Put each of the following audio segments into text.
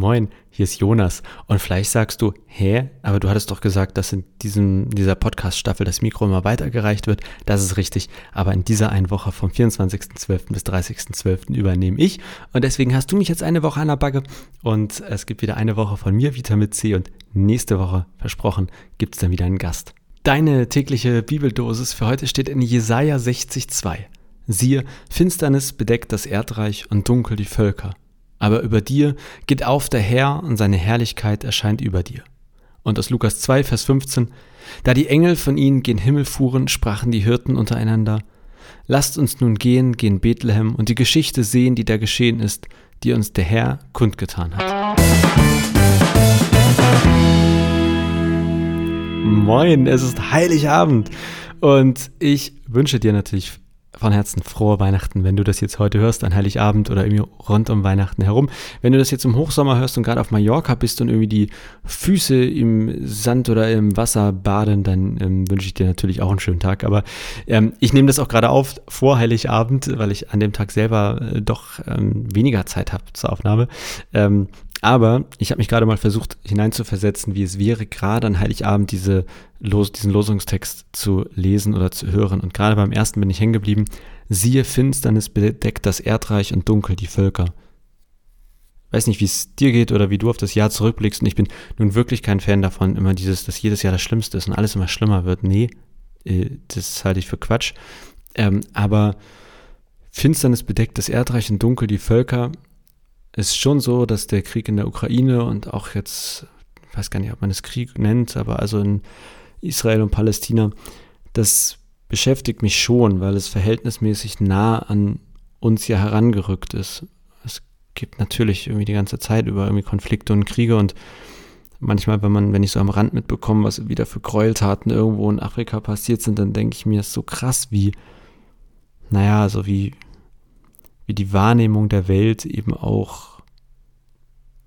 Moin, hier ist Jonas. Und vielleicht sagst du, hä, aber du hattest doch gesagt, dass in diesem, dieser Podcast-Staffel das Mikro immer weitergereicht wird. Das ist richtig. Aber in dieser einen Woche vom 24.12. bis 30.12. übernehme ich. Und deswegen hast du mich jetzt eine Woche an der Backe. Und es gibt wieder eine Woche von mir, Vitamin C. Und nächste Woche, versprochen, gibt es dann wieder einen Gast. Deine tägliche Bibeldosis für heute steht in Jesaja 60,2. Siehe, Finsternis bedeckt das Erdreich und dunkel die Völker aber über dir geht auf der Herr und seine Herrlichkeit erscheint über dir. Und aus Lukas 2, Vers 15, da die Engel von ihnen gen Himmel fuhren, sprachen die Hirten untereinander, lasst uns nun gehen, gehen Bethlehem und die Geschichte sehen, die da geschehen ist, die uns der Herr kundgetan hat. Moin, es ist Heiligabend und ich wünsche dir natürlich von Herzen frohe Weihnachten, wenn du das jetzt heute hörst, an Heiligabend oder irgendwie rund um Weihnachten herum. Wenn du das jetzt im Hochsommer hörst und gerade auf Mallorca bist und irgendwie die Füße im Sand oder im Wasser baden, dann ähm, wünsche ich dir natürlich auch einen schönen Tag. Aber ähm, ich nehme das auch gerade auf vor Heiligabend, weil ich an dem Tag selber äh, doch ähm, weniger Zeit habe zur Aufnahme. Ähm, aber ich habe mich gerade mal versucht hineinzuversetzen, wie es wäre, gerade an Heiligabend diese Los, diesen Losungstext zu lesen oder zu hören. Und gerade beim ersten bin ich hängen geblieben. Siehe, Finsternis bedeckt das Erdreich und dunkel die Völker. Weiß nicht, wie es dir geht oder wie du auf das Jahr zurückblickst. Und ich bin nun wirklich kein Fan davon, immer dieses, dass jedes Jahr das Schlimmste ist und alles immer schlimmer wird. Nee, äh, das halte ich für Quatsch. Ähm, aber Finsternis bedeckt das Erdreich und dunkel die Völker ist schon so, dass der Krieg in der Ukraine und auch jetzt, ich weiß gar nicht, ob man es Krieg nennt, aber also in Israel und Palästina, das beschäftigt mich schon, weil es verhältnismäßig nah an uns ja herangerückt ist. Es gibt natürlich irgendwie die ganze Zeit über irgendwie Konflikte und Kriege und manchmal, wenn man, wenn ich so am Rand mitbekomme, was wieder für Gräueltaten irgendwo in Afrika passiert sind, dann denke ich mir, es ist so krass, wie, naja, so wie, wie die Wahrnehmung der Welt eben auch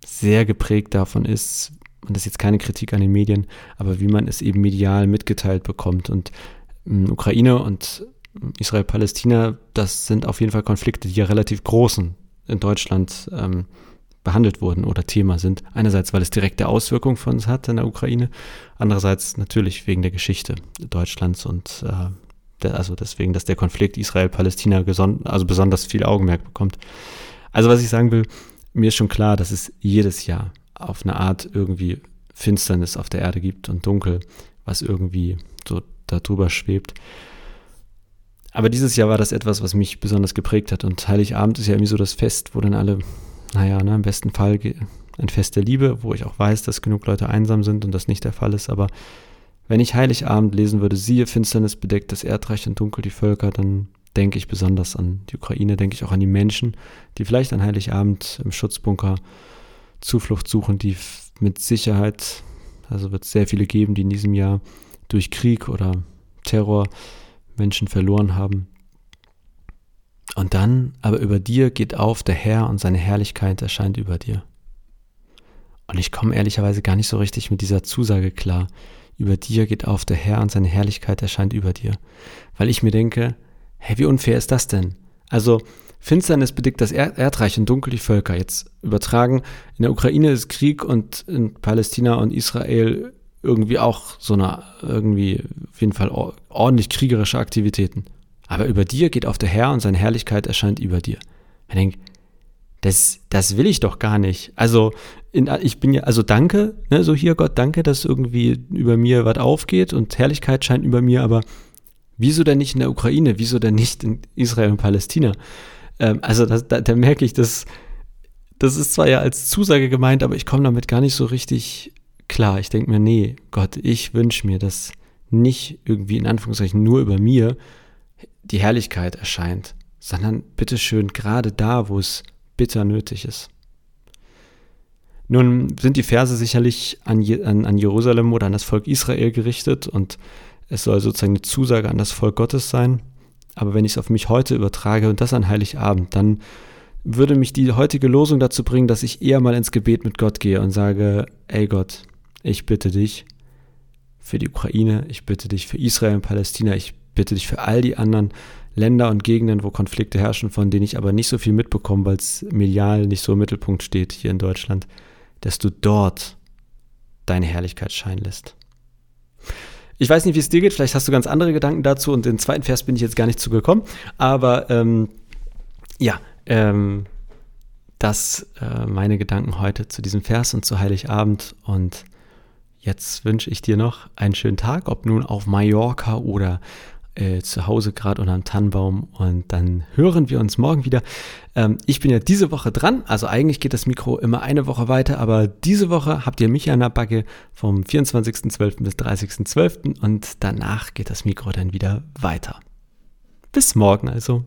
sehr geprägt davon ist, und das ist jetzt keine Kritik an den Medien, aber wie man es eben medial mitgeteilt bekommt. Und ähm, Ukraine und Israel-Palästina, das sind auf jeden Fall Konflikte, die ja relativ großen in Deutschland ähm, behandelt wurden oder Thema sind. Einerseits, weil es direkte Auswirkungen für uns hat in der Ukraine, andererseits natürlich wegen der Geschichte Deutschlands und äh, also deswegen, dass der Konflikt Israel-Palästina also besonders viel Augenmerk bekommt. Also was ich sagen will, mir ist schon klar, dass es jedes Jahr auf eine Art irgendwie Finsternis auf der Erde gibt und Dunkel, was irgendwie so darüber schwebt. Aber dieses Jahr war das etwas, was mich besonders geprägt hat. Und Heiligabend ist ja irgendwie so das Fest, wo dann alle, naja, ne, im besten Fall ein Fest der Liebe, wo ich auch weiß, dass genug Leute einsam sind und das nicht der Fall ist. Aber wenn ich Heiligabend lesen würde, siehe, Finsternis bedeckt das Erdreich und dunkel die Völker, dann denke ich besonders an die Ukraine, denke ich auch an die Menschen, die vielleicht an Heiligabend im Schutzbunker Zuflucht suchen, die mit Sicherheit, also wird es sehr viele geben, die in diesem Jahr durch Krieg oder Terror Menschen verloren haben. Und dann, aber über dir geht auf der Herr und seine Herrlichkeit erscheint über dir. Und ich komme ehrlicherweise gar nicht so richtig mit dieser Zusage klar über dir geht auf der Herr und seine Herrlichkeit erscheint über dir. Weil ich mir denke, hey, wie unfair ist das denn? Also, Finsternis bedeckt das Erdreich und dunkel die Völker. Jetzt übertragen, in der Ukraine ist Krieg und in Palästina und Israel irgendwie auch so eine, irgendwie auf jeden Fall ordentlich kriegerische Aktivitäten. Aber über dir geht auf der Herr und seine Herrlichkeit erscheint über dir. Ich denke, das, das will ich doch gar nicht. Also, in, ich bin ja, also danke, ne, so hier Gott, danke, dass irgendwie über mir was aufgeht und Herrlichkeit scheint über mir, aber wieso denn nicht in der Ukraine? Wieso denn nicht in Israel und Palästina? Ähm, also, das, da, da merke ich, dass das ist zwar ja als Zusage gemeint, aber ich komme damit gar nicht so richtig klar. Ich denke mir, nee, Gott, ich wünsche mir, dass nicht irgendwie in Anführungszeichen nur über mir die Herrlichkeit erscheint, sondern bitteschön gerade da, wo es bitter nötig ist. Nun sind die Verse sicherlich an, an, an Jerusalem oder an das Volk Israel gerichtet und es soll sozusagen eine Zusage an das Volk Gottes sein. Aber wenn ich es auf mich heute übertrage und das an Heiligabend, dann würde mich die heutige Losung dazu bringen, dass ich eher mal ins Gebet mit Gott gehe und sage, ey Gott, ich bitte dich für die Ukraine, ich bitte dich für Israel und Palästina, ich bitte dich für all die anderen Länder und Gegenden, wo Konflikte herrschen, von denen ich aber nicht so viel mitbekomme, weil es medial nicht so im Mittelpunkt steht hier in Deutschland. dass du dort deine Herrlichkeit scheinen lässt. Ich weiß nicht, wie es dir geht, vielleicht hast du ganz andere Gedanken dazu und den zweiten Vers bin ich jetzt gar nicht zugekommen, aber ähm, ja, ähm, das äh, meine Gedanken heute zu diesem Vers und zu Heiligabend und jetzt wünsche ich dir noch einen schönen Tag, ob nun auf Mallorca oder äh, zu Hause gerade unter dem Tannenbaum und dann hören wir uns morgen wieder. Ähm, ich bin ja diese Woche dran, also eigentlich geht das Mikro immer eine Woche weiter, aber diese Woche habt ihr mich an der Backe vom 24.12. bis 30.12. und danach geht das Mikro dann wieder weiter. Bis morgen also.